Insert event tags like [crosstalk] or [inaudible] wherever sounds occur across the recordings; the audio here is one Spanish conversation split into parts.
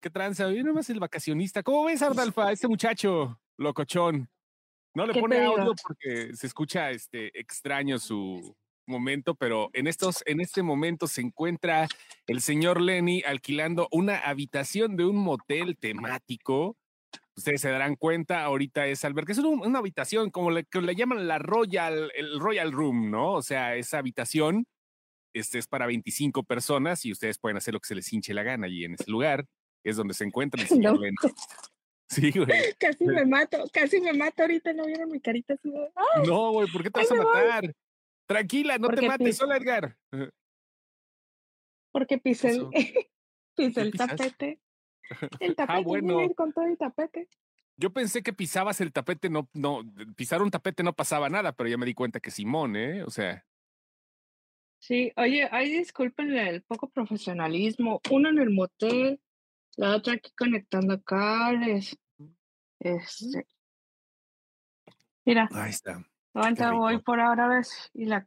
¿Qué tranza? Viene nomás el vacacionista. ¿Cómo ves, Ardalfa? Este muchacho, locochón. No le pone audio porque se escucha este extraño su momento, pero en estos, en este momento se encuentra el señor Lenny alquilando una habitación de un motel temático. Ustedes se darán cuenta, ahorita es albergue, es una habitación como le, que le llaman la Royal, el Royal Room, ¿no? O sea, esa habitación este es para 25 personas y ustedes pueden hacer lo que se les hinche la gana y en ese lugar es donde se encuentra el [laughs] señor Lenny. [laughs] Sí, güey. [laughs] Casi me mato, casi me mato ahorita, ¿no vieron mi carita así? no, güey, ¿por qué te vas a matar? Tranquila, no te mates, hola Edgar. Porque pisé el, pisé el tapete. El tapete, ah, bueno. con todo el tapete. Yo pensé que pisabas el tapete, no, no, pisar un tapete no pasaba nada, pero ya me di cuenta que Simón, ¿eh? O sea. Sí, oye, ay, discúlpenle el poco profesionalismo. Uno en el motel, la otra aquí conectando cables. Este. Mira. Ahí está. Ahorita voy por árabes y la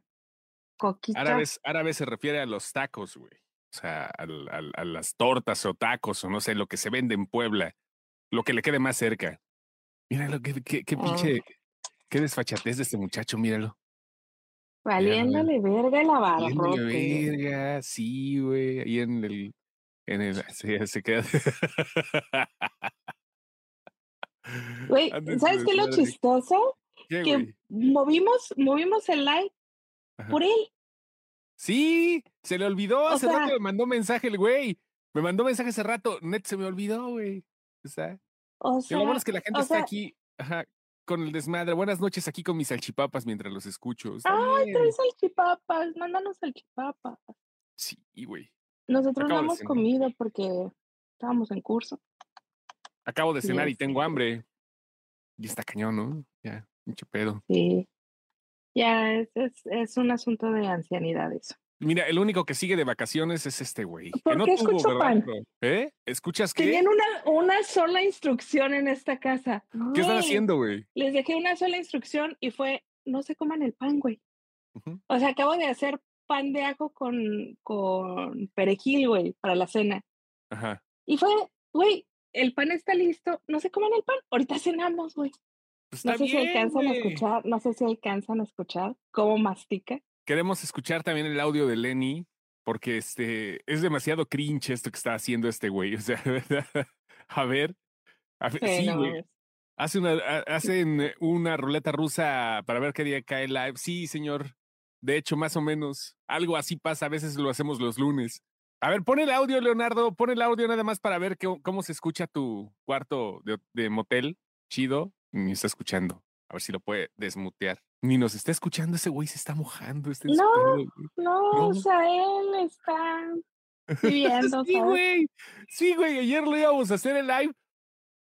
coquita. Árabes, árabes se refiere a los tacos, güey. O sea, a, a, las tortas o tacos o no sé, lo que se vende en Puebla. Lo que le quede más cerca. Míralo, qué, qué, qué pinche, oh. qué desfachatez de este muchacho, míralo. Valiéndole verga la barra. verga, sí, güey. Ahí en el, en el, [laughs] sí, se queda. [laughs] Güey, ¿sabes qué es lo chistoso? que movimos, movimos el like por él. Sí, se le olvidó. hace rato me mandó mensaje el güey. Me mandó mensaje hace rato. Net se me olvidó, güey. O sea, lo bueno es que la gente está aquí con el desmadre. Buenas noches aquí con mis salchipapas mientras los escucho. Ay, traes salchipapas. Mándanos salchipapas. Sí, güey. Nosotros no hemos comido porque estábamos en curso. Acabo de cenar y tengo hambre. Y está cañón, ¿no? Ya. Mucho pedo. Sí. Ya, es, es, un asunto de ancianidad eso. Mira, el único que sigue de vacaciones es este güey. ¿Por qué escucho pan? ¿Eh? ¿Escuchas qué? Tenían una, una sola instrucción en esta casa. ¿Qué están haciendo, güey? Les dejé una sola instrucción y fue, no se coman el pan, güey. O sea, acabo de hacer pan de ajo con, con perejil, güey, para la cena. Ajá. Y fue, güey, el pan está listo, no se coman el pan, ahorita cenamos, güey. Pues, no sé si alcanzan a escuchar, no sé si alcanzan a escuchar cómo mastica. Queremos escuchar también el audio de Lenny, porque este es demasiado cringe esto que está haciendo este güey. O sea, [laughs] a ver. sí, güey. Hace una, hacen una ruleta rusa para ver qué día cae live. Sí, señor. De hecho, más o menos. Algo así pasa. A veces lo hacemos los lunes. A ver, pon el audio, Leonardo. Pon el audio nada más para ver cómo se escucha tu cuarto de, de motel. Chido ni está escuchando. A ver si lo puede desmutear. Ni nos está escuchando, ese güey se está mojando. Este no, no, o sea, él está [laughs] viviendo. sí, güey. Sí, güey, ayer lo íbamos a hacer el live.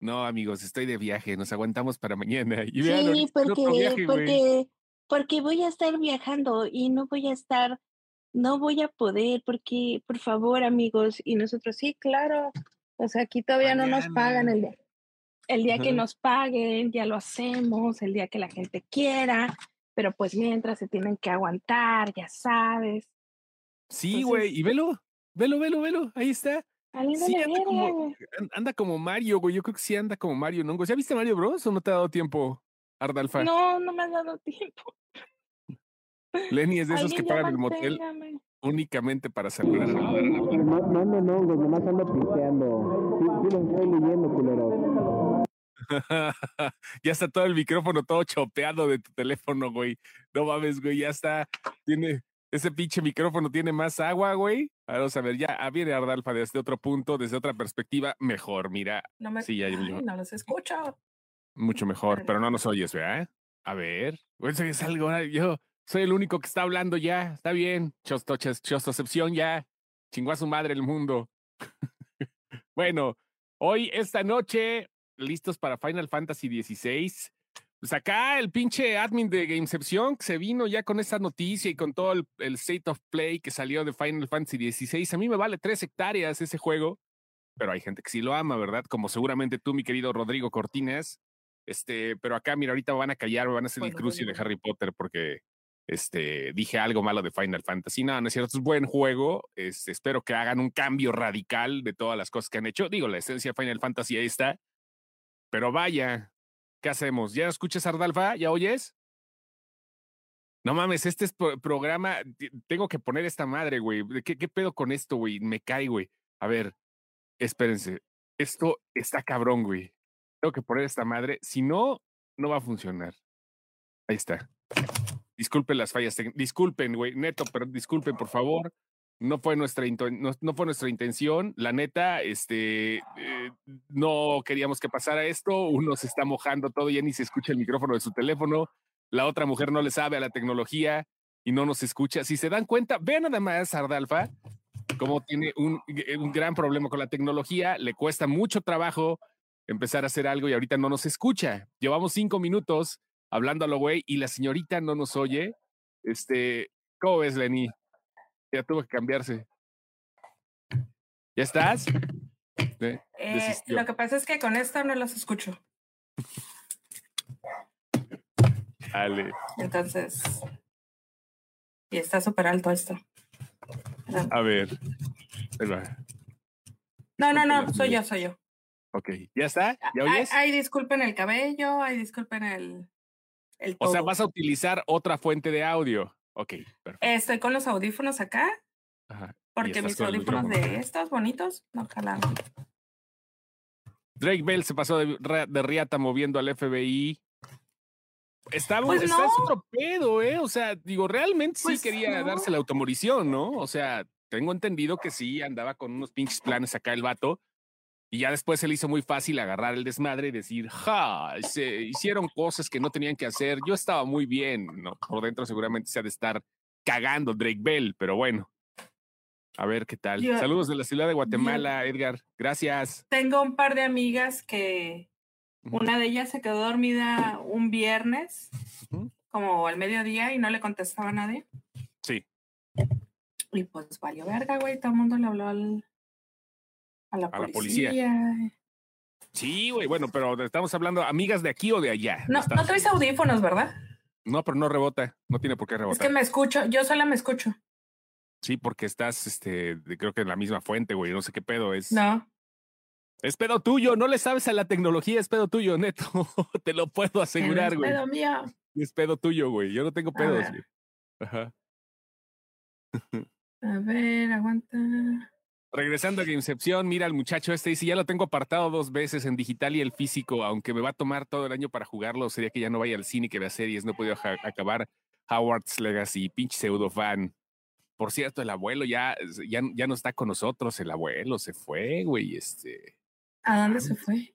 No, amigos, estoy de viaje, nos aguantamos para mañana. sí, porque, porque, porque voy a estar viajando y no voy a estar, no voy a poder, porque, por favor, amigos, y nosotros, sí, claro, o sea, aquí todavía no nos pagan el día el día que nos paguen, ya lo hacemos, el día que la gente quiera, pero pues mientras se tienen que aguantar, ya sabes. Sí, güey, y velo, velo, velo, velo, ahí está. Sí, anda, como, anda como Mario, güey. Yo creo que sí anda como Mario, ¿no? ¿Ya viste Mario Bros o no te ha dado tiempo, Ardalfa? No, no me ha dado tiempo. Lenny es de esos que pagan el motel únicamente para saludar. No, no, no, güey, nomás ando pisteando. Sí, sí lo estoy leyendo, culero. ya está todo el micrófono todo chopeado de tu teléfono, güey. No mames, güey, ya está. Tiene, ese pinche micrófono tiene más agua, güey. Vamos a ver, ya ah, viene Ardalfa desde otro punto, desde otra perspectiva, mejor, mira. No me sí, no los escucho. Mucho mejor, pero no nos oyes, ¿verdad? A ver, es algo, yo soy el único que está hablando ya, está bien. Chostocepción ya. Chingó a su madre el mundo. [laughs] bueno, hoy, esta noche, listos para Final Fantasy XVI. Pues acá el pinche admin de Gameception que se vino ya con esta noticia y con todo el, state of play que salió de Final Fantasy XVI. A mí me vale tres hectáreas ese juego, pero hay gente que sí lo ama, ¿verdad? Como seguramente tú, mi querido Rodrigo Cortines. Este, pero acá, mira, ahorita van a callar, van a hacer el crucio de Harry Potter porque este, dije algo malo de Final Fantasy. No, no es cierto, es buen juego. Este, espero que hagan un cambio radical de todas las cosas que han hecho. Digo, la esencia de Final Fantasy ahí está. Pero vaya, ¿qué hacemos? ¿Ya escuchas Ardalfa? ¿Ya oyes? No mames, este es programa. Tengo que poner esta madre, güey. ¿Qué, ¿Qué pedo con esto, güey? Me cae, güey. A ver, espérense. Esto está cabrón, güey. Tengo que poner esta madre. Si no, no va a funcionar. Ahí está. Disculpen las fallas. Disculpen, güey. Neto, pero disculpen, por favor. No fue nuestra, no, no fue nuestra intención. La neta, este, eh, no queríamos que pasara esto. Uno se está mojando todo, ya ni se escucha el micrófono de su teléfono la otra mujer no le sabe a la tecnología y no nos escucha. Si se dan cuenta, vean nada más Ardalfa, como tiene eh, un, gran problema con la tecnología, le cuesta mucho trabajo empezar a hacer algo y ahorita no nos escucha. Llevamos cinco minutos hablando a lo güey y la señorita no nos oye. Este, ¿cómo ves, Lenny? Ya tuvo que cambiarse. ¿Ya estás? Eh, lo que pasa es que con esto no los escucho. Entonces, y está súper alto esto. A ver. No, no, no, soy yo, soy yo. Ok, ¿ya está? ¿Ya oyes? Ay, disculpen el cabello, ay, disculpen el, el O sea, vas a utilizar otra fuente de audio. Ok, perfecto. Estoy con los audífonos acá. Ajá. Porque mis audífonos de estos bonitos no jalan. Drake Bell se pasó de, de riata moviendo al FBI Está, pues está otro pedo, ¿eh? O sea, digo, realmente sí pues quería darse la automorición, ¿no? O sea, tengo entendido que sí andaba con unos pinches planes acá el vato. Y ya después se le hizo muy fácil agarrar el desmadre y decir, ja, se hicieron cosas que no tenían que hacer. Yo estaba muy bien, ¿no? Por dentro seguramente se ha de estar cagando Drake Bell, pero bueno. A ver qué tal. Saludos de la ciudad de Guatemala, Edgar. Gracias. Tengo un par de amigas que una de ellas se quedó dormida un viernes, como al mediodía, y no le contestaba a nadie. Sí. Y pues valió verga, güey. Todo el mundo le habló al, a la policía. Sí, güey. Bueno, pero estamos hablando amigas de aquí o de allá. No, no traes audífonos, ¿verdad? No, pero no rebota. No tiene por qué rebotar. Es que me escucho. Yo sola me escucho. Sí, porque estás, este, creo que en la misma fuente, güey. No sé qué pedo es. No. Es pedo tuyo, no le sabes a la tecnología, es pedo tuyo, neto. [laughs] Te lo puedo asegurar, güey. Es pedo mío. Es pedo tuyo, güey. Yo no tengo pedos, güey. Ajá. A ver, aguanta. Regresando a Gamecepción, mira al muchacho este dice, ya lo tengo apartado dos veces en digital y el físico, aunque me va a tomar todo el año para jugarlo, sería que ya no vaya al cine que vea series, no he podido acabar Howard's Legacy, pinche pseudo fan. Por cierto, el abuelo ya, ya, ya no está con nosotros, el abuelo se fue, güey, este... ¿A dónde se fue?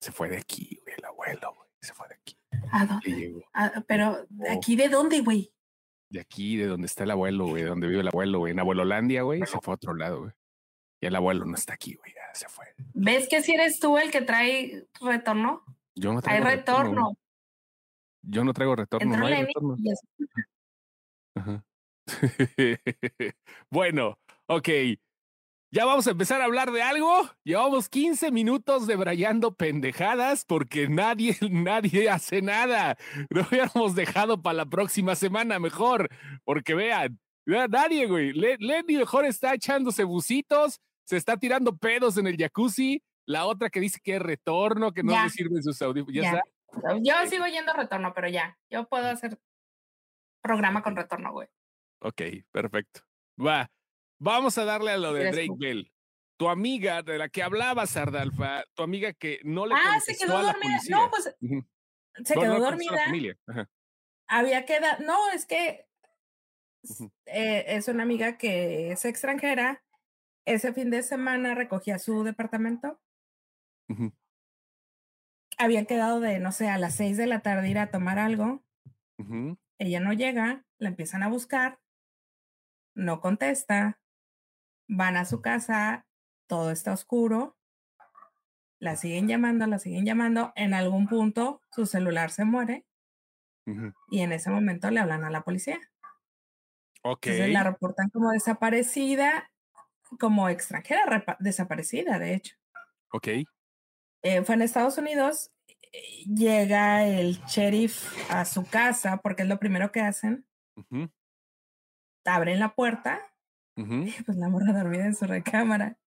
Se fue de aquí, güey, el abuelo, güey. Se fue de aquí. ¿A dónde? Ah, pero, ¿de aquí de dónde, güey? De aquí, de donde está el abuelo, güey, de donde vive el abuelo, güey. En Abuelolandia, güey, se fue a otro lado, güey. Y el abuelo no está aquí, güey, ya se fue. ¿Ves que si eres tú el que trae retorno? Yo no traigo Hay retorno. Yo no traigo retorno, no hay retorno. Ajá. [laughs] bueno, ok. Ya vamos a empezar a hablar de algo. Llevamos 15 minutos de brayando pendejadas porque nadie, [laughs] nadie hace nada. Lo hubiéramos dejado para la próxima semana mejor. Porque vean, nadie, güey. Lenny mejor está echándose bucitos, se está tirando pedos en el jacuzzi. La otra que dice que es retorno, que no le sirven sus audífonos. ¿Ya, Yo sigo yendo retorno, pero ya. Yo puedo hacer programa con retorno, güey. Ok, perfecto. Va. Vamos a darle a lo de Drake Bell. Tu amiga de la que hablabas, Ardalfa, tu amiga que no le Ah, se quedó dormida. No, pues se quedó dormida. Había quedado. No, es que eh, es una amiga que es extranjera. Ese fin de semana recogía su departamento. Había quedado de, no sé, a las seis de la tarde ir a tomar algo. Ella no llega, la empiezan a buscar, no contesta, van a su casa, todo está oscuro, la siguen llamando, la siguen llamando, en algún punto su celular se muere y en ese momento le hablan a la policía. Ok. Entonces la reportan como desaparecida, como extranjera desaparecida, de hecho. Ok. Eh, fue en Estados Unidos llega el sheriff a su casa, porque es lo primero que hacen. Abren la puerta. [laughs] pues la morra dormida en su recámara.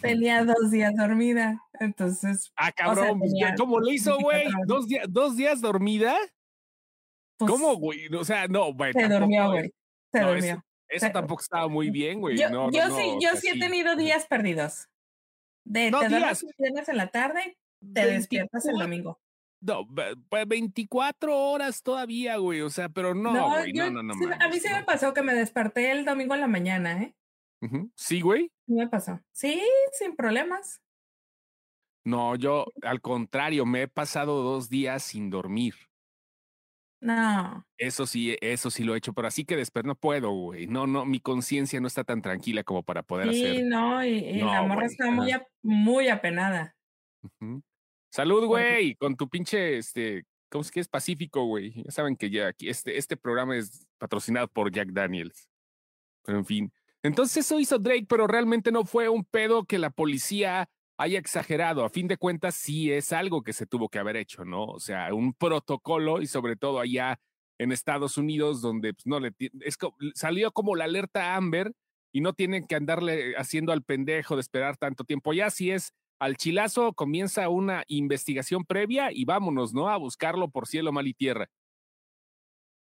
Tenía dos días dormida. Entonces. Ah, cabrón. Pues, ¿Cómo le hizo, güey? ¿Dos, días, ¿Dos días dormida? Pues ¿Cómo, güey? O sea, no, güey. Se durmió, güey. Se durmió. Eso, tampoco estaba muy [laughs] bien, güey. Yo, no, yo sí, yo sí he tenido días perdidos. De, te duermes viernes en la tarde, te despiertas el domingo. No, pues 24 horas todavía, güey. O sea, pero no, güey. No, no, no, A mí sí me pasó que me desperté el domingo en la mañana, ¿eh? Sí, güey. Me pasó. Sí, sin problemas. No, yo al contrario, me he pasado dos días sin dormir. No. Eso sí, eso sí lo he hecho, pero así que después no puedo, güey. No, no, mi conciencia no está tan tranquila como para poder hacer. Sí, no, y, la morra está muy, muy apenada. Salud, güey, con tu pinche, este, ¿cómo es que es Pacífico, güey? Ya saben que ya aquí, este, este programa es patrocinado por Jack Daniels. Pero en fin. Entonces eso hizo Drake, pero realmente no fue un pedo que la policía haya exagerado. A fin de cuentas, sí es algo que se tuvo que haber hecho, ¿no? O sea, un protocolo y sobre todo allá en Estados Unidos, donde pues, no le es, salió como la alerta Amber y no tienen que andarle haciendo al pendejo de esperar tanto tiempo. Ya si es al chilazo, comienza una investigación previa y vámonos, ¿no? A buscarlo por cielo, mal y tierra.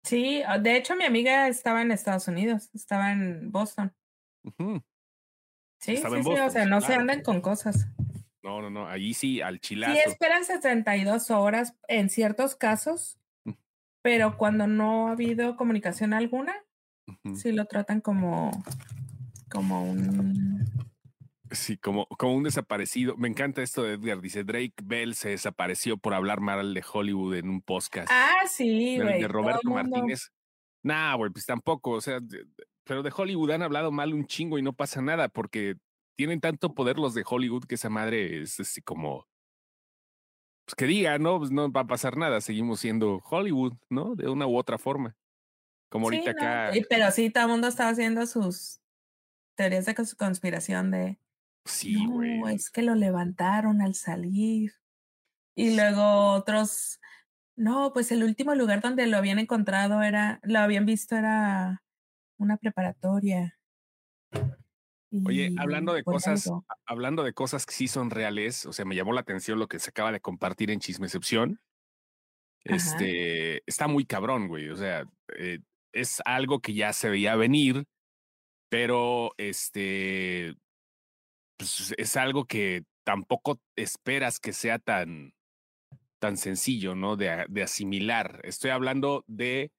Sí, ah, de hecho mi amiga estaba en Estados Unidos, estaba en Boston. Sí, sí, sí, o sea, no se andan con cosas. No, no, no, ahí sí, al chilazo. Sí, esperan 72 horas en ciertos casos, pero cuando no ha habido comunicación alguna, sí lo tratan como, como un... Sí, como, como un desaparecido. Me encanta esto de Edgar. Dice Drake Bell se desapareció por hablar mal de Hollywood en un podcast. Ah, sí, güey. De, Roberto Martínez. Nah, güey, pues tampoco. O sea, pero de Hollywood han hablado mal un chingo y no pasa nada porque tienen tanto poder los de Hollywood que esa madre es así como, pues que diga, ¿no? Pues no va a pasar nada, seguimos siendo Hollywood, ¿no? De una u otra forma. Como ahorita acá. pero sí, todo el mundo estaba haciendo sus teorías de conspiración de. Sí, güey. No, es que lo levantaron al salir. Y luego otros. No, pues el último lugar donde lo habían encontrado era, lo habían visto era una preparatoria. Oye, hablando de cosas, hablando de cosas que sí son reales, o sea, me llamó la atención lo que se acaba de compartir en Chismecepción. Este está muy cabrón, güey. O sea, eh, es algo que ya se veía venir, pero este pues, es algo que tampoco esperas que sea tan, tan sencillo, ¿no? De, de asimilar. Estoy hablando de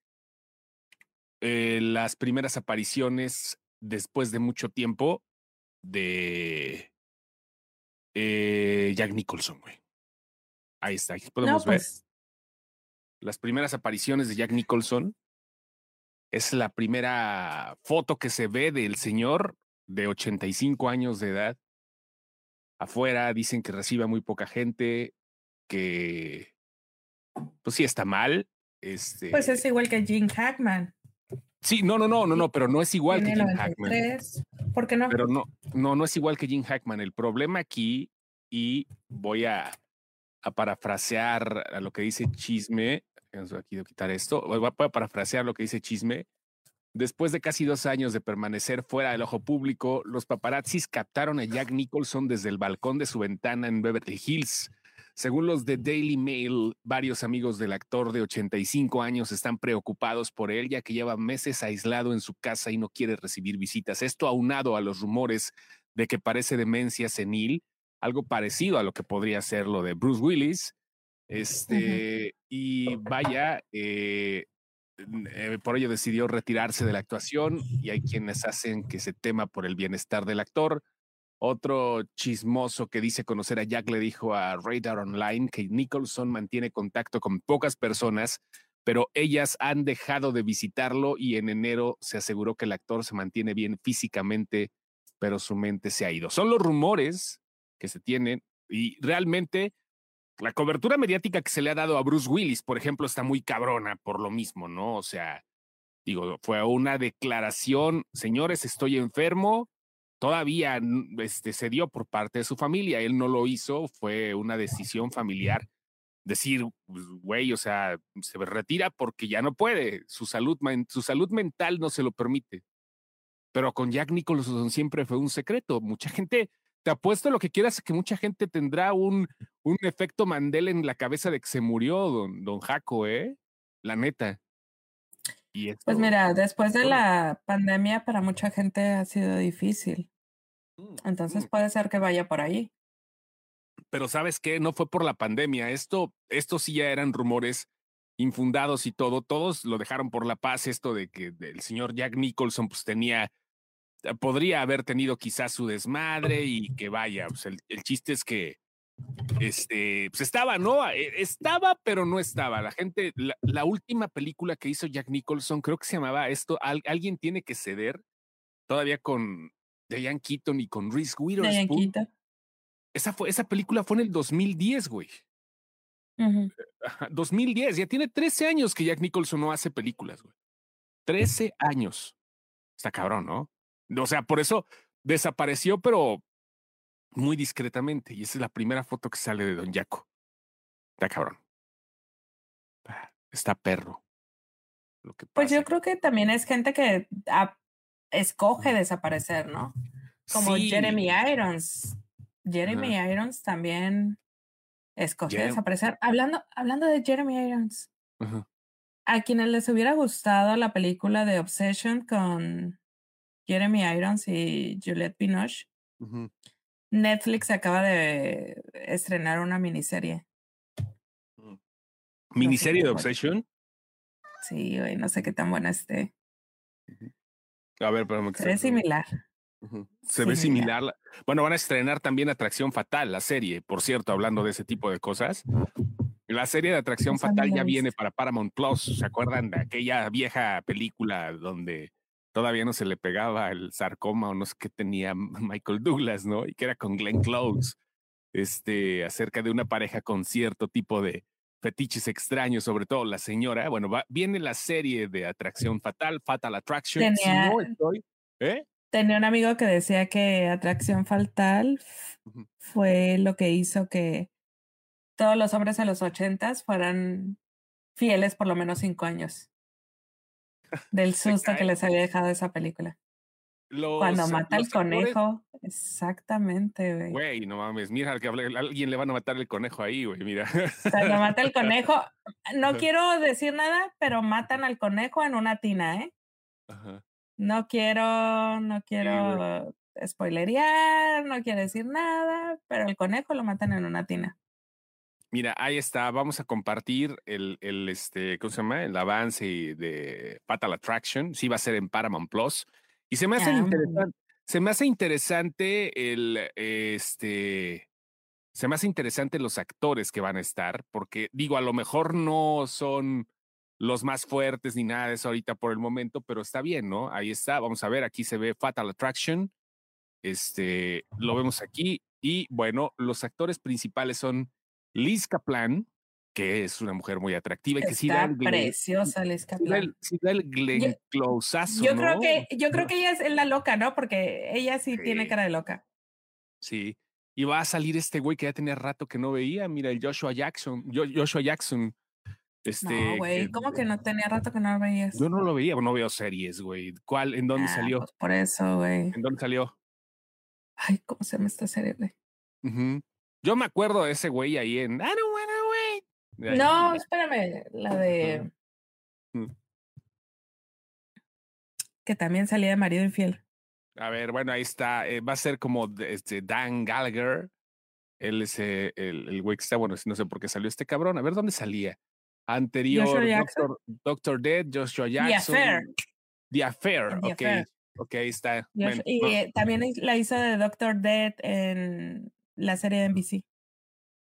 eh, las primeras apariciones después de mucho tiempo de eh, Jack Nicholson, güey. Ahí está, aquí podemos ver. Pues las primeras apariciones de Jack Nicholson. Es la primera foto que se ve del señor de 85 años de edad. Afuera dicen que recibe a muy poca gente, que pues sí está mal. Este, pues es igual que Jim Hackman. Sí, no, no, no, no, no, pero no es igual que Jim Hackman. ¿Por qué no? Pero no, no, no es igual que Jim Hackman. El problema aquí, y voy a, a parafrasear a lo que dice Chisme, aquí de quitar esto, voy a parafrasear lo que dice Chisme. Después de casi dos años de permanecer fuera del ojo público, los paparazzis captaron a Jack Nicholson desde el balcón de su ventana en Beverly Hills según los de Daily Mail, varios amigos del actor de 85 años están preocupados por él, ya que lleva meses aislado en su casa y no quiere recibir visitas. Esto aunado a los rumores de que parece demencia senil, algo parecido a lo que podría ser lo de Bruce Willis. Este, y vaya, eh, eh, por ello decidió retirarse de la actuación y hay quienes hacen que se tema por el bienestar del actor. Otro chismoso que dice conocer a Jack le dijo a Radar Online que Nicholson mantiene contacto con pocas personas, pero ellas han dejado de visitarlo y en enero se aseguró que el actor se mantiene bien físicamente, pero su mente se ha ido. Son los rumores que se tienen y realmente la cobertura mediática que se le ha dado a Bruce Willis, por ejemplo, está muy cabrona por lo mismo, ¿no? O sea, digo, fue una declaración, señores, estoy enfermo, todavía este, se dio por parte de su familia. Él no lo hizo, fue una decisión familiar. decir, pues, güey, o sea, se retira porque ya no puede, su salud, su salud mental no se lo permite. Pero con Jack Nicholson siempre fue un secreto. Mucha gente, te apuesto lo que quieras, que mucha gente tendrá un, un efecto Mandela en la cabeza de que se murió don, don Jaco, ¿eh? La neta. Y pues mira, después de la pandemia para mucha gente ha sido difícil. Mm, Entonces mm. puede ser que vaya por ahí pero sabes qué, no fue por la pandemia, esto, esto sí ya eran rumores infundados y todo, todos lo dejaron por la paz, esto de que el señor Jack Nicholson pues tenía, podría haber tenido quizás su desmadre y que vaya, pues el, chiste es que, este, pues estaba, ¿no? E, estaba, pero no estaba. La gente, la, última película que hizo Jack Nicholson, creo que se llamaba esto, Alguien tiene que ceder, todavía con Diane Keaton y con Reese Witherspoon. Esa, fue, esa película fue en el 2010, güey. 2010, ya tiene 13 años que Jack Nicholson no hace películas, güey. 13 años. Está cabrón, ¿no? O sea, por eso desapareció, pero muy discretamente. Y esa es la primera foto que sale de Don Jaco. Está cabrón. Ah, está perro. Lo que Pues yo creo que también es gente que escoge desaparecer, ¿no? Como Jeremy Irons. Jeremy Irons también escogió desaparecer. Hablando, hablando de Jeremy Irons, a quienes les hubiera gustado la película de Obsession con Jeremy Irons y Juliette Binoche, Netflix acaba de estrenar una miniserie. Mm. ¿Miniserie de Obsession? Sí, güey, no sé qué tan buena esté. A ver, pero Se ve similar. Se ve similar. Bueno, van a estrenar también Atracción Fatal, la serie, por cierto, hablando de ese tipo de cosas. La serie de Atracción Fatal ya viene para Paramount Plus. ¿Se acuerdan de aquella vieja película donde todavía no se le pegaba el sarcoma o no sé qué tenía [laughs] Michael Douglas, ¿no? Y que era con Glenn Close, este, acerca de una pareja con cierto tipo de fetiches extraños, sobre todo la señora. Bueno, va, viene la serie de Atracción Fatal, Fatal Attraction. Si no estoy, ¿eh? Tenía un amigo que decía que Atracción Fatal fue lo que hizo que todos los hombres en los ochentas fueran fieles por lo menos cinco años. Del susto que les había dejado esa película. Cuando mata al conejo, exactamente, güey. Güey, no mames, mira, que alguien le van a matar el conejo ahí, güey, mira. Cuando mata el conejo, [laughs] no quiero decir nada, pero matan al conejo en una tina, ¿eh? Ajá. No quiero, no quiero spoilerear, no quiero decir nada, pero el conejo lo matan en una tina. Mira, ahí está. Vamos a compartir el, el este, ¿cómo se llama? El avance de Fatal Attraction. Sí, va a ser en Paramount Plus. Y se me hace ah, interesante, se me hace interesante el, este, se me hace interesante los actores que van a estar, porque digo, a lo mejor no son los más fuertes ni nada de eso ahorita por el momento, pero está bien, ¿no? Ahí está, vamos a ver, aquí se ve Fatal Attraction, este, lo vemos aquí, y bueno, los actores principales son Liz Kaplan, que es una mujer muy atractiva y que sí da el preciosa Liz Kaplan. Sí da el, Glenn Closeazo, yo creo que yo creo que ella es la loca, ¿no? Porque ella sí, tiene cara de loca. Sí. Y va a salir este güey que ya tenía rato que no veía, mira, el Joshua Jackson, Joshua Jackson, este, no, güey, ¿cómo que no tenía rato que no lo veías? Yo no lo veía, no veo series, güey. ¿Cuál? ¿En dónde ah, salió? Pues por eso, güey. ¿En dónde salió? Ay, ¿cómo se llama esta serie, güey? Yo me acuerdo de ese güey ahí en I don't wanna wait. No, espérame, la de. Que también salía de marido infiel. A ver, bueno, ahí está. Eh, va a ser como este Dan Gallagher. Él es eh, el, el güey que está, bueno, no sé por qué salió este cabrón. A ver dónde salía anterior, Doctor, Doctor, Dead, Joshua Jackson. The Affair. The Affair, ok. Ok, ahí está. y también la hizo de Doctor Dead en la serie de NBC.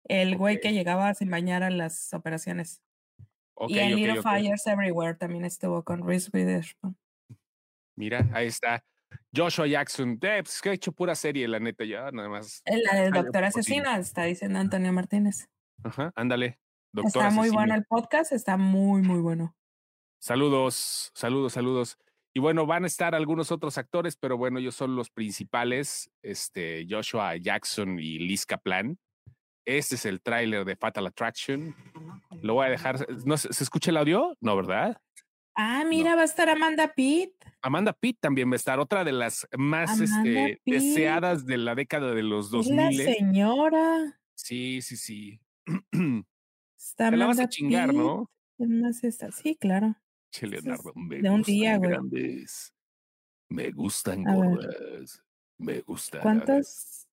El güey que llegaba sin bañar a las operaciones. y en Little Fires Everywhere también estuvo con Reese Witherspoon. Mira, ahí está. Joshua Jackson, eh, pues que ha hecho pura serie, la neta, ya nada más. La del Doctor Asesino, está diciendo Antonio Martínez. Ajá, ándale está muy bueno el podcast, está muy, muy bueno. Saludos, saludos, saludos. Y bueno, van a estar algunos otros actores, pero bueno, ellos son los principales, este, Joshua Jackson y Liz Kaplan. Este es el tráiler de Fatal Attraction. Lo voy a dejar. ¿No, ¿Se escucha el audio? No, ¿verdad? Ah, mira, va a estar Amanda Pitt. Amanda Pitt también va a estar, otra de las más este, deseadas de la década de los 2000. La señora. Sí, sí, sí. [clears throat] Está Te la vas a chingar, ¿no? Sí, claro. Che, Leonardo, me de un día, güey. Me gustan gordas. Me gustan. ¿Cuántos?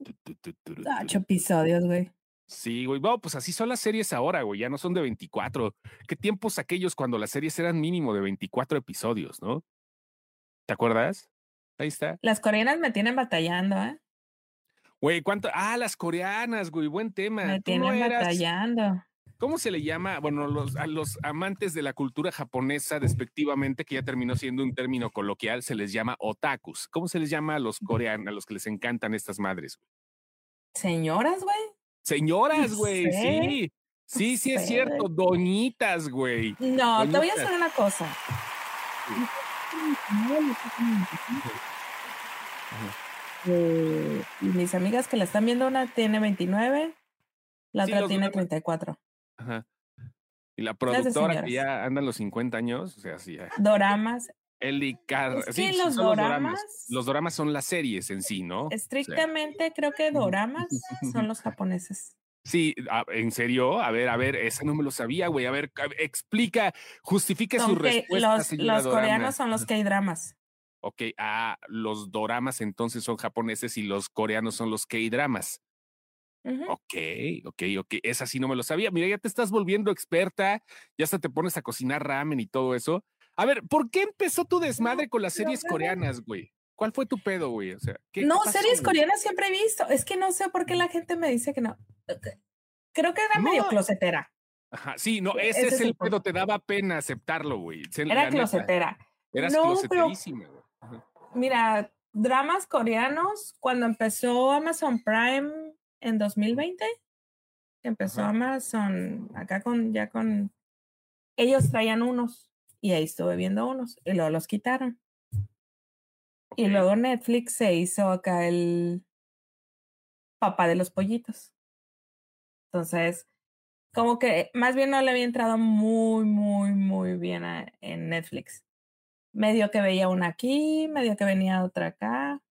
Ocho episodios, güey. Sí, güey. Bueno, pues así son las series ahora, güey. Ya no son de 24. ¿Qué tiempos aquellos cuando las series eran mínimo de 24 episodios, no? ¿Te acuerdas? Ahí está. Las coreanas me tienen batallando, ¿eh? Güey, ¿cuánto? Ah, las coreanas, güey. Buen tema. Me tienen batallando. ¿Cómo se le llama? Bueno, los, a los amantes de la cultura japonesa, despectivamente, que ya terminó siendo un término coloquial, se les llama otakus. ¿Cómo se les llama a los coreanos, a los que les encantan estas madres? Señoras, güey. Señoras, güey, sí. Sí, sí es cierto, doñitas, güey. No, te voy a hacer una cosa. Eh, mis amigas que la están viendo, una tiene 29, la otra tiene 34. Ajá. Y la productora que ya anda los 50 años, o sea, sí. Doramas. Eli Car sí, los doramas, los doramas. son las series en sí, ¿no? Estrictamente creo que doramas son los japoneses. Sí, ¿en serio? A ver, a ver, esa no me lo sabía, güey. A ver, explica, justifique su respuesta. Los, los coreanos son los K-dramas. Ok, ah, los doramas entonces son japoneses y los coreanos son los K-dramas. Ok, ok, ok. Esa sí no me lo sabía. Mira, ya te estás volviendo experta, ya hasta te pones a cocinar ramen y todo eso. A ver, ¿por qué empezó tu desmadre con las series coreanas, güey? ¿Cuál fue tu pedo, güey? O sea, ¿qué, No, series coreanas siempre he visto. Es que no sé por qué la gente me dice que no. Creo que era medio closetera. Ajá, sí, no, e, ese, es el pedo, te daba pena aceptarlo, güey. Era closetera. Eras no, closeterísima, güey. Mira, dramas coreanos, cuando empezó Amazon Prime en 2020, empezó Amazon acá con, ya con, ellos traían unos y ahí estuve viendo unos y luego los quitaron. Y luego Netflix se hizo acá el papá de los pollitos. Entonces, como que más bien no le había entrado muy, muy, muy bien en Netflix. Medio que veía una aquí, medio que venía otra acá.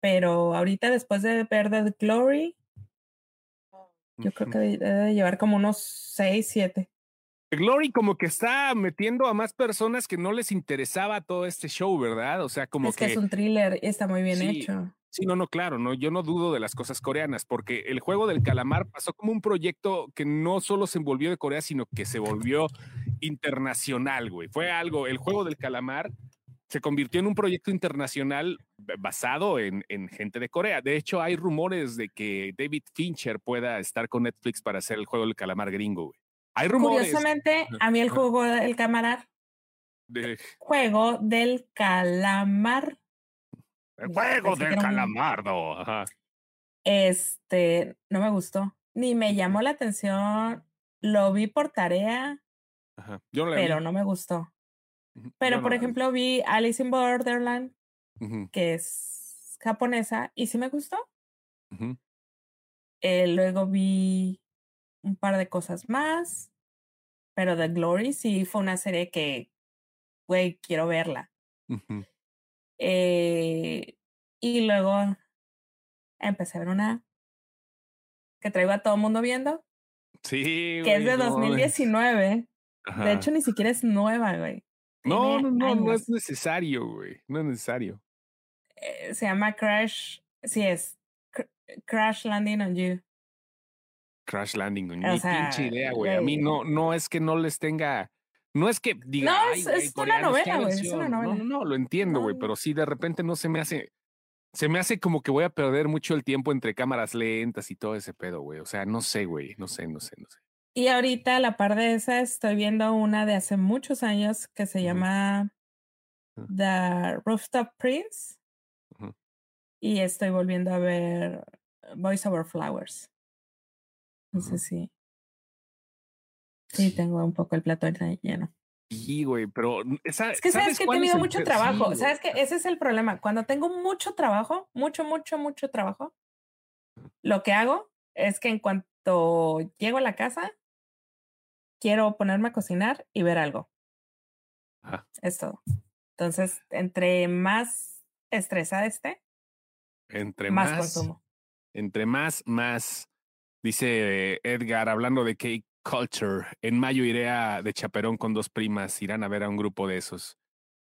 Pero ahorita después de ver The Glory, yo creo que debe llevar como unos seis, siete. Glory como que está metiendo a más personas que no les interesaba todo este show, ¿verdad? O sea, como es que, es un thriller y está muy bien hecho. Sí, no, no, claro, no, yo no dudo de las cosas coreanas, porque el juego del calamar pasó como un proyecto que no solo se envolvió de Corea, sino que se volvió internacional, güey. Fue algo, el juego del calamar se convirtió en un proyecto internacional basado en, en, gente de Corea. De hecho, hay rumores de que David Fincher pueda estar con Netflix para hacer el juego del calamar gringo, güey. Hay rumores. Curiosamente, a mí el juego del calamar. Juego del calamar. El juego del calamardo. Ajá. Este, no me gustó. Ni me llamó la atención. Lo vi por tarea. Ajá. pero no me gustó. Pero, por ejemplo, vi Alice in Borderland, que es japonesa, y sí me gustó. eh, luego vi un par de cosas más, pero The Glory sí fue una serie que, güey, quiero verla. eh, y luego empecé a ver una que traigo a todo el mundo viendo. Sí, Que es de 2019. De hecho, ni siquiera es nueva, güey. No, no, no, no es necesario, güey. No es necesario. Eh, se llama Crash. Sí, es Crash Landing on You. Crash Landing on You. Ni pinche idea, güey. A mí no, no es que no les tenga. No es que diga. No, es, una novela, güey. Es una novela. No, no, lo entiendo, güey. Pero sí, de repente no se me hace. Se me hace como que voy a perder mucho el tiempo entre cámaras lentas y todo ese pedo, güey. O sea, no sé, güey. No sé, no sé, no sé. Y ahorita, a la par de esa, estoy viendo una de hace muchos años que se llama The Rooftop Prince. Y estoy volviendo a ver Voice Over Flowers. No sé si. Sí, tengo un poco el plato lleno. Sí, güey, pero esa, es que sabes, que he tenido mucho trabajo. sabes que ese es el problema. Cuando tengo mucho trabajo, mucho, mucho, mucho trabajo, lo que hago es que en cuanto llego a la casa, quiero ponerme a cocinar y ver algo. Es todo. Entonces, entre más estresada esté, entre más, consumo. Entre más, más. Dice Edgar, hablando de cake culture, en mayo iré a, de chaperón con dos primas, irán a ver a un grupo de esos.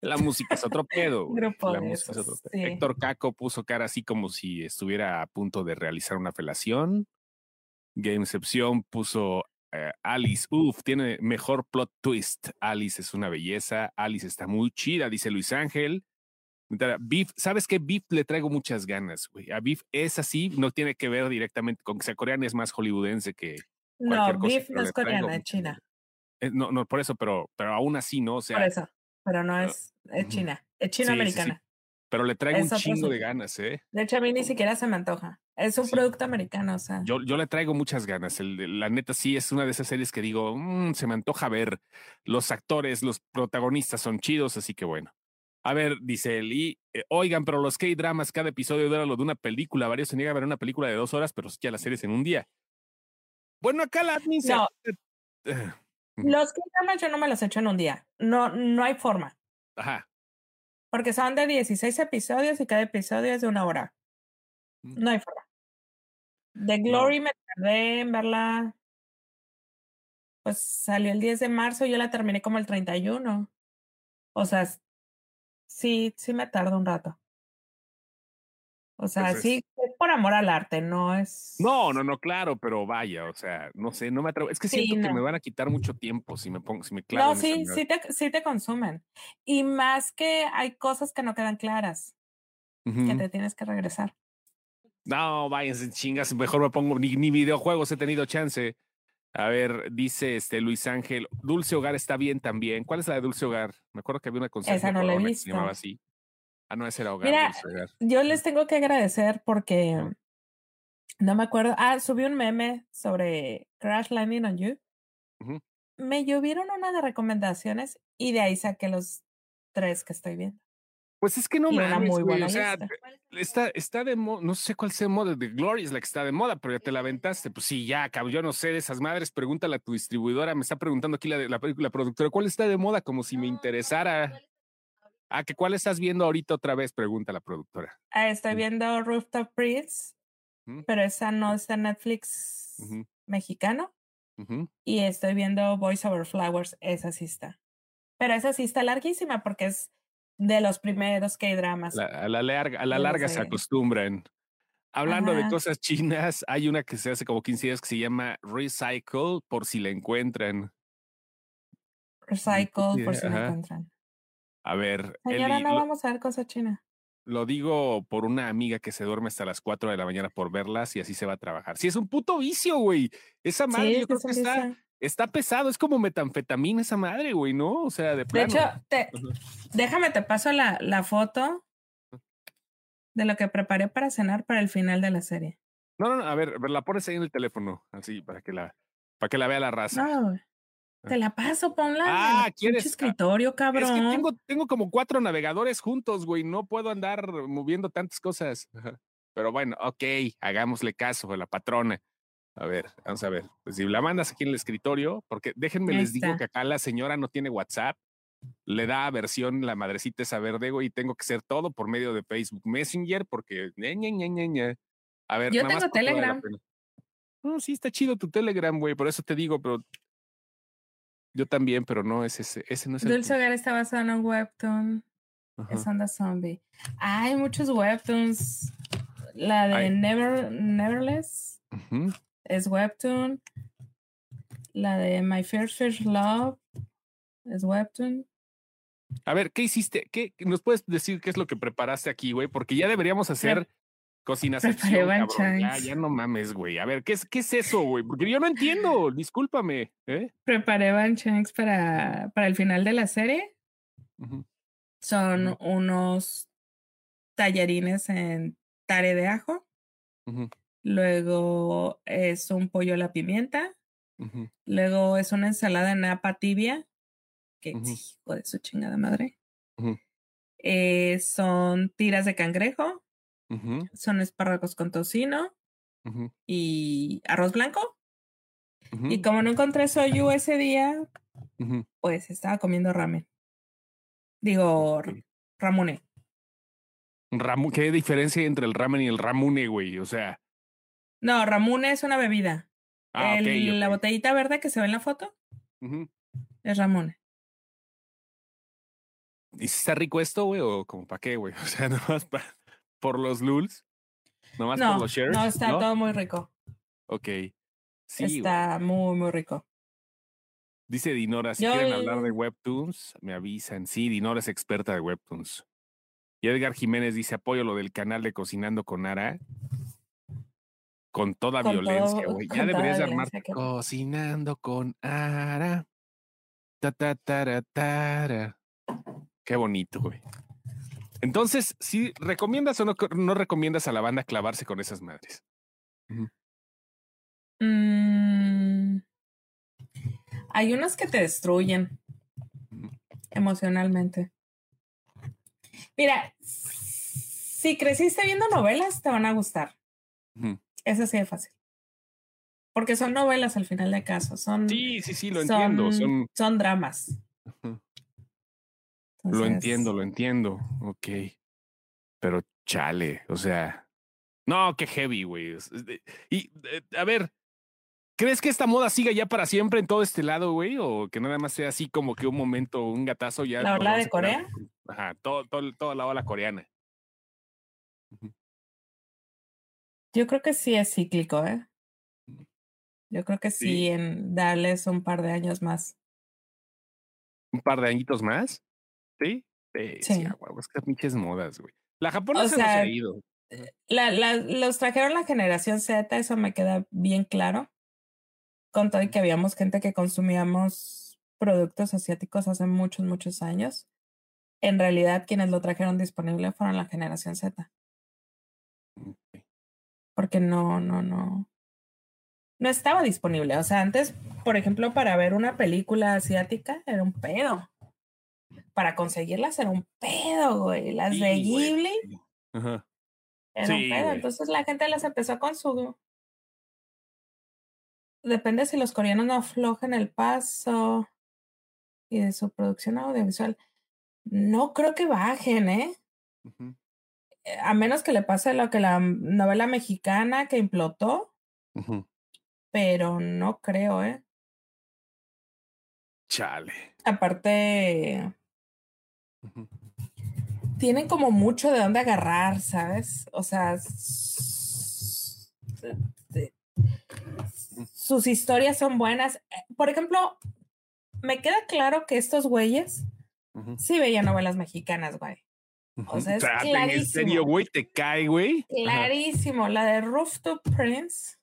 La música es otro [laughs] pedo. Grupo de esos, Héctor Caco puso cara así como si estuviera a punto de realizar una felación. Gamecepción puso eh, Alice, uff, tiene mejor plot twist. Alice es una belleza. Alice está muy chida, dice Luis Ángel. Beef, ¿sabes qué? Beef le traigo muchas ganas, güey. A Beef es así, no tiene que ver directamente con que sea coreana, es más hollywoodense que. No, Beef no es coreana, es china. Eh, no, no, por eso, pero, pero aún así, ¿no? O sea. Por eso, pero no es, es china, es chino-americana. Pero le traigo un chingo de ganas, ¿eh? De hecho, a mí ni siquiera se me antoja. Es un producto americano, o sea. Yo, yo le traigo muchas ganas. El, la neta, sí, es una de esas series que digo, mmm, se me antoja ver. Los actores, los protagonistas son chidos, así que bueno. A ver, dice él, y eh, oigan, pero los K-dramas, cada episodio dura lo de una película. Varios se niegan a ver una película de dos horas, pero sí que las series en un día. Bueno, acá la No. [clears throat] los K-dramas yo no me los echo en un día. No, no hay forma. Ajá. Porque son de 16 episodios y cada episodio es de una hora. Mm. No hay forma. The Glory me tardé en verla. Pues salió el 10 de marzo y yo la terminé como el 31. O sea, sí, sí me tarda un rato. O sea, pues sí, es por amor al arte, no es. No, no, no, claro, pero vaya, o sea, no sé, no me atrevo. Es que siento que me van a quitar mucho tiempo si me pongo, si me clavo. No, sí, sí te, sí te consumen. Y más que hay cosas que no quedan claras, que te tienes que regresar. No, váyanse chingas, mejor me pongo, ni, ni videojuegos he tenido chance. A ver, dice este Luis Ángel, Dulce Hogar está bien también. ¿Cuál es la de Dulce Hogar? Me acuerdo que había una concepción Esa no la he visto. se llamaba así. Ah, no, ese era Hogar. Mira, yo les tengo que agradecer porque no me acuerdo. Ah, subí un meme sobre Crash Landing on You. Me llovieron una de recomendaciones y de ahí saqué los tres que estoy viendo. Pues es que no me muy buena o sea, está, está de moda, no sé cuál sea moda, de Glory es la que está de moda, pero ya te la aventaste. Pues sí, ya, cabrón, yo no sé de esas madres, pregúntale a tu distribuidora, me está preguntando aquí la, la, la productora, ¿cuál está de moda? Como si me interesara. Ah, ¿que cuál estás viendo ahorita otra vez? Pregunta la productora. Ah, estoy viendo Rooftop Prince, pero esa no está en Netflix mexicano. Y estoy viendo Voice Over Flowers, esa sí está. Pero esa sí está larguísima porque es de los primeros K-dramas. a la larga, a la larga se acostumbran. Hablando de cosas chinas, hay una que se hace como 15 días que se llama Recycle, por si la encuentran. Recycle, por si la encuentran. A ver. Señora, no vamos a ver cosas chinas. Lo digo por una amiga que se duerme hasta las 4 de la mañana por verlas y así se va a trabajar. Sí, es un puto vicio, güey. Esa madre yo creo que está, está pesado, es como metanfetamina esa madre, güey, ¿no? O sea, de plano. De hecho, te, déjame, te paso la, la foto de lo que preparé para cenar para el final de la serie. No, no, no, a ver, la pones ahí en el teléfono, así, para que la, para que la vea la raza. No, te la paso, ponla. Ah, ¿quieres? escritorio, cabrón. Es que tengo, tengo como cuatro navegadores juntos, güey. No puedo andar moviendo tantas cosas. Pero bueno, ok, hagámosle caso a la patrona. A ver, vamos a ver. Pues si la mandas aquí en el escritorio, porque déjenme les digo que acá la señora no tiene WhatsApp, le da versión la madrecita esa verde, güey, y tengo que hacer todo por medio de Facebook Messenger, porque A ver, yo tengo Telegram. No, sí, está chido tu Telegram, güey, por eso te digo, pero yo también, pero no es ese, ese no es Dulce Hogar está basado en un webtoon. Es Onda Zombie. Hay muchos webtoons. La de Never, Neverless es webtoon. La de My First First Love es webtoon. A ver, ¿qué hiciste? ¿Qué, ¿Nos puedes decir qué es lo que preparaste aquí, güey? Porque ya deberíamos hacer Cocina [laughs] cabrón. Ya, ya no mames, güey. A ver, ¿qué es, qué es eso, güey? Porque yo no entiendo. Discúlpame. ¿eh? Preparé Banchanks para, para el final de la serie. Son unos tallarines en tare de ajo. Luego es un pollo a la pimienta. Luego es una ensalada en napa tibia. Que hijo de su chingada madre. Eh, son tiras de cangrejo. Son espárragos con tocino y arroz blanco Y como no encontré soyu ese día, pues estaba comiendo ramen. Digo, ramune. ¿Qué diferencia entre el ramen y el ramune, güey? O sea. No, ramune es una bebida. Ah, La botellita verde que se ve en la foto es ramune. ¿Y si está rico esto, güey? ¿O como para qué, güey? [laughs] O sea, nomás por los lulz. Nomás por los shares. No, está todo muy rico. Ok. Sí, está muy, muy rico. Dice Dinora, si quieren hablar de Webtoons, me avisan. Sí, Dinora es experta de Webtoons. Y Edgar Jiménez dice, apoyo lo del canal de Cocinando con Ara. Con toda violencia, güey. Ya deberías armar Cocinando con Ara. Ta, ta, ta, ta, Qué bonito, güey. Entonces, ¿sí recomiendas o no, no recomiendas a la banda clavarse con esas madres? Mm, hay unos que te destruyen emocionalmente. Mira, si creciste viendo novelas, te van a gustar. Eso sí es fácil. Porque son novelas al final de caso. Son, sí, sí, sí, lo entiendo. Son, son dramas. Lo entiendo, lo entiendo. Ok. Pero chale, o sea. No, qué heavy, güey. Y, eh, a ver, ¿crees que esta moda siga ya para siempre en todo este lado, güey? O que nada más sea así como que un momento, un gatazo ya. ¿La ola de Corea? Ajá, todo, todo, toda la ola coreana. Yo creo que sí es cíclico, ¿eh? Yo creo que sí, en darles un par de años más. ¿Un par de añitos más? Sí. Sí, sí. es que pinches modas, güey. La japonesa se ha ido. Eh, la, la, los trajeron la generación Z, eso me queda bien claro. Con todo y que habíamos gente que consumíamos productos asiáticos hace muchos, muchos años. En realidad, quienes lo trajeron disponible fueron la generación Z. Porque no, no, no. No estaba disponible. O sea, antes, por ejemplo, para ver una película asiática era un pedo para conseguirlas era un pedo, güey. Las de Ghibli era un pedo. Entonces la gente las empezó con su. Depende si los coreanos no aflojan el paso y de su producción audiovisual. No creo que bajen, ¿eh? eh a menos que le pase lo que la novela mexicana que implotó. Pero no creo, ¿eh? Chale. Aparte, tienen como mucho de dónde agarrar, ¿sabes? O sea, sus historias son buenas. Por ejemplo, me queda claro que estos güeyes sí veían novelas mexicanas, güey. O sea, es clarísimo. ¿En serio, güey? ¿Te cae, güey? Clarísimo. La de Rooftop Prince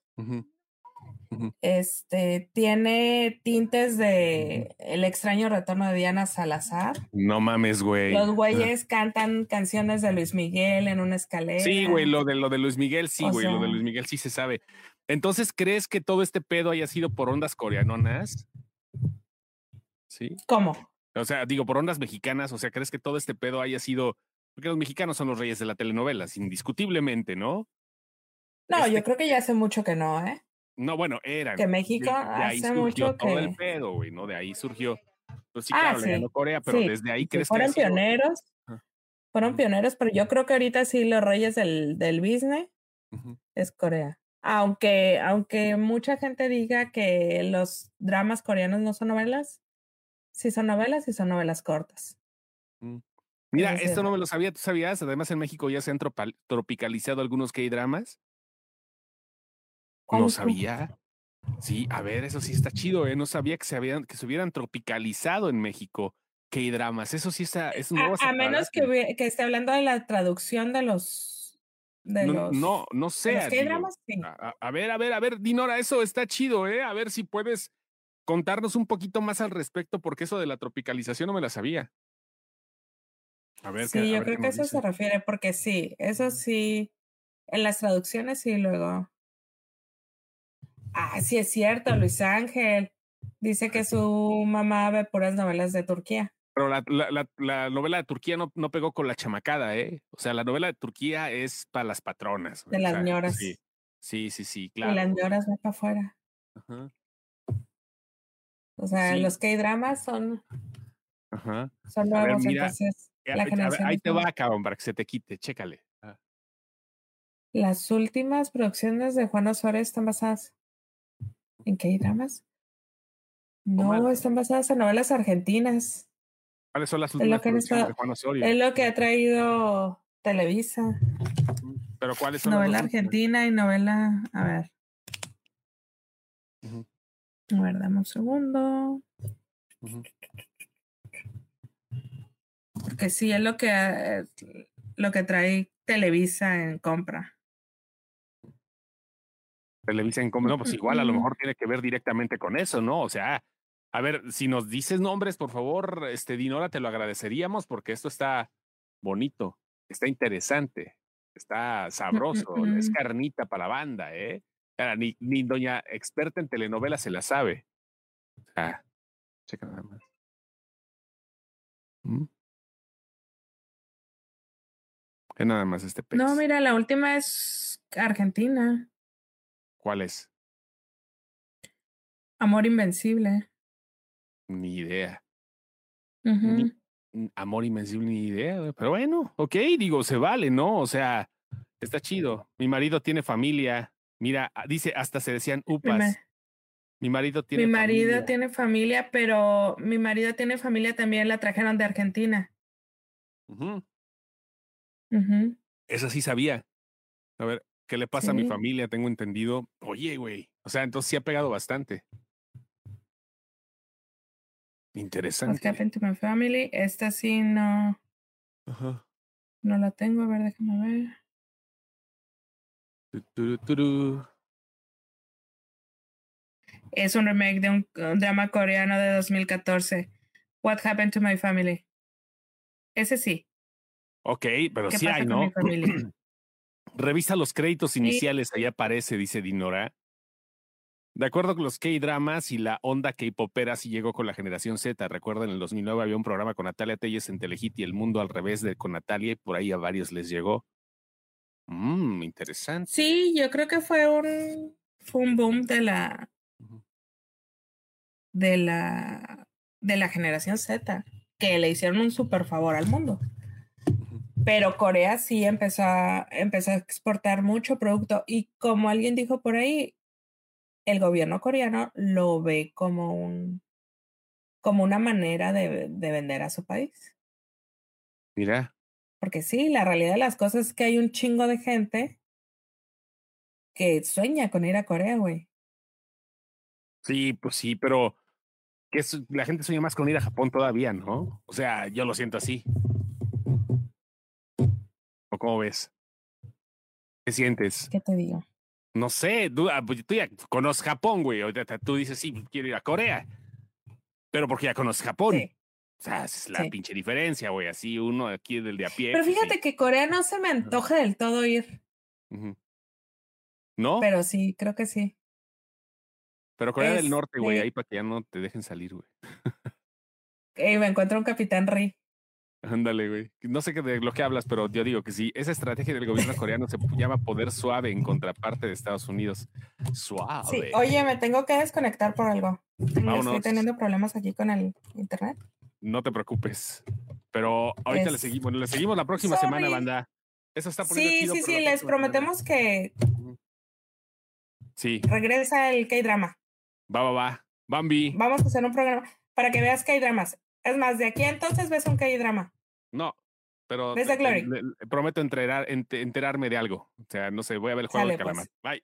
este tiene tintes de El extraño retorno de Diana Salazar. No mames, güey. Los güeyes cantan canciones de Luis Miguel en una escalera. Sí, güey, lo de lo de Luis Miguel, sí, güey, lo de Luis Miguel sí se sabe. Entonces, ¿crees que todo este pedo haya sido por ondas coreanonas? Sí. ¿Cómo? O sea, digo, por ondas mexicanas, o sea, ¿crees que todo este pedo haya sido porque los mexicanos son los reyes de la telenovela, indiscutiblemente, ¿no? No, yo este creo que ya hace mucho que no, ¿eh? No, bueno, era. Que México hace mucho todo el pedo, güey, ¿no? De ahí surgió. Pues sí, ah, claro, Corea, pero desde ahí crees fueron pioneros. Fueron pioneros, pero yo creo que ahorita sí los reyes del, del business es Corea. Aunque, aunque mucha gente diga que los dramas coreanos no son novelas, sí son novelas y son novelas cortas. Mm. Mira, esto no me lo sabía, ¿tú sabías? Además en México ya se han tropicalizado algunos K-dramas no sabía. Sí, a ver, eso sí está chido, ¿eh? No sabía que se habían, que se hubieran tropicalizado en México. Qué dramas, eso sí está, es nuevo. A, a menos que, que esté hablando de la traducción de los. De no, los, no, no sé. A, ver, a ver, a ver, Dinora, eso está chido, ¿eh? A ver si puedes contarnos un poquito más al respecto, porque eso de la tropicalización no me la sabía. A ver, sí, yo creo que eso se refiere, porque sí, eso sí, en las traducciones sí, luego Ah, sí es cierto, Luis Ángel. Dice que su mamá ve puras novelas de Turquía. Pero la, la, la, novela de Turquía no, no, pegó con la chamacada, ¿eh? O sea, la novela de Turquía es para las patronas. De las ñoras. Sí, sí, sí, sí, claro. Y las ñoras van para afuera. O sea, los K-dramas son, Ajá. son nuevos, entonces la generación ahí te va, cabrón, para que se te quite, chécale. Ah. Las últimas producciones de Juan Osorio están basadas en K-dramas. No, están basadas en novelas argentinas. ¿Cuáles son las últimas producciones de Juan Osorio? Es lo que ha traído Televisa. ¿Pero cuáles son Novela argentina y novela. A ver. A ver, dame un segundo. Porque sí es lo que lo que trae Televisa en compra. Televisa no, pues igual a lo mejor tiene que ver directamente con eso, ¿no? O sea, a ver, si nos dices nombres, por favor, este Dinora, te lo agradeceríamos porque esto está bonito, está interesante, está sabroso, es carnita para la banda, ¿eh? ni, ni doña experta en telenovelas se la sabe. Ah, checa nada más. ¿Mm? ¿Qué nada más este pez? No, mira, la última es Argentina. ¿Cuál es? Amor Invencible. Ni idea. amor Invencible, ni idea. Pero bueno, ok, digo, se vale, ¿no? O sea, está chido. Mi marido tiene familia. Mira, ah, dice, hasta se decían upas. Mi marido tiene Mi marido tiene familia, pero mi marido tiene familia también, la trajeron de Argentina. Uh Esa sí sabía. A ver, ¿qué le pasa a mi familia? Tengo entendido. Oye, güey. O sea, entonces sí ha pegado bastante. Interesante. What happened to my family? Esta sí no. Ajá. No la tengo, a ver, déjame ver. Es un remake de un, drama coreano de 2014. What Happened to My Family. Ese sí. Ok, pero sí hay, ¿no? [clears throat] Revisa los créditos iniciales, ahí aparece, dice Dinora. De acuerdo con los K-dramas y la onda K-popera sí llegó con la generación Z. Recuerden, en el 2009 había un programa con Natalia Telles en Telehit y El Mundo al revés de con Natalia y por ahí a varios les llegó. Mmm, interesante. Sí, yo creo que fue un, fue un boom de la, de la, de la generación Z, que le hicieron un super favor al mundo. Pero Corea sí empezó a, empezó a exportar mucho producto y como alguien dijo por ahí, el gobierno coreano lo ve como un como una manera de, de vender a su país. Mira, porque sí, la realidad de las cosas es que hay un chingo de gente que sueña con ir a Corea, güey. Sí, pues sí, pero que la gente sueña más con ir a Japón todavía, ¿no? O sea, yo lo siento así. ¿O cómo ves? ¿Qué sientes? ¿Qué te digo? No sé, tú, ah, pues, tú ya conoces Japón, güey. Tú dices, sí, quiero ir a Corea. Pero porque ya conoces Japón. Sí. O sea, es la pinche diferencia, güey. Así uno aquí del de a pie. Pero fíjate que Corea no se me antoja del todo ir. ¿No? Pero sí, creo que sí. Pero Corea del Norte, güey, ahí para que ya no te dejen salir, güey. Y [laughs] me encuentro un capitán Ri. Ándale, güey. No sé de lo que hablas, pero yo digo que sí. Esa estrategia del gobierno coreano se llama poder suave en contraparte de Estados Unidos. Suave. Sí, oye, me tengo que desconectar por algo. Estoy teniendo problemas aquí con el internet. No te preocupes. Pero ahorita le seguimos, le seguimos la próxima semana, banda. Eso está Sí, sí, sí, les prometemos que Sí. Regresa el K-drama. Va, va, va. Bambi. Vamos a hacer un programa para que veas K-dramas. Es más, de aquí entonces ves un K-drama. No, pero prometo enterar, enterarme de algo. O sea, no sé, voy a ver el juego de pues. calamar. Bye.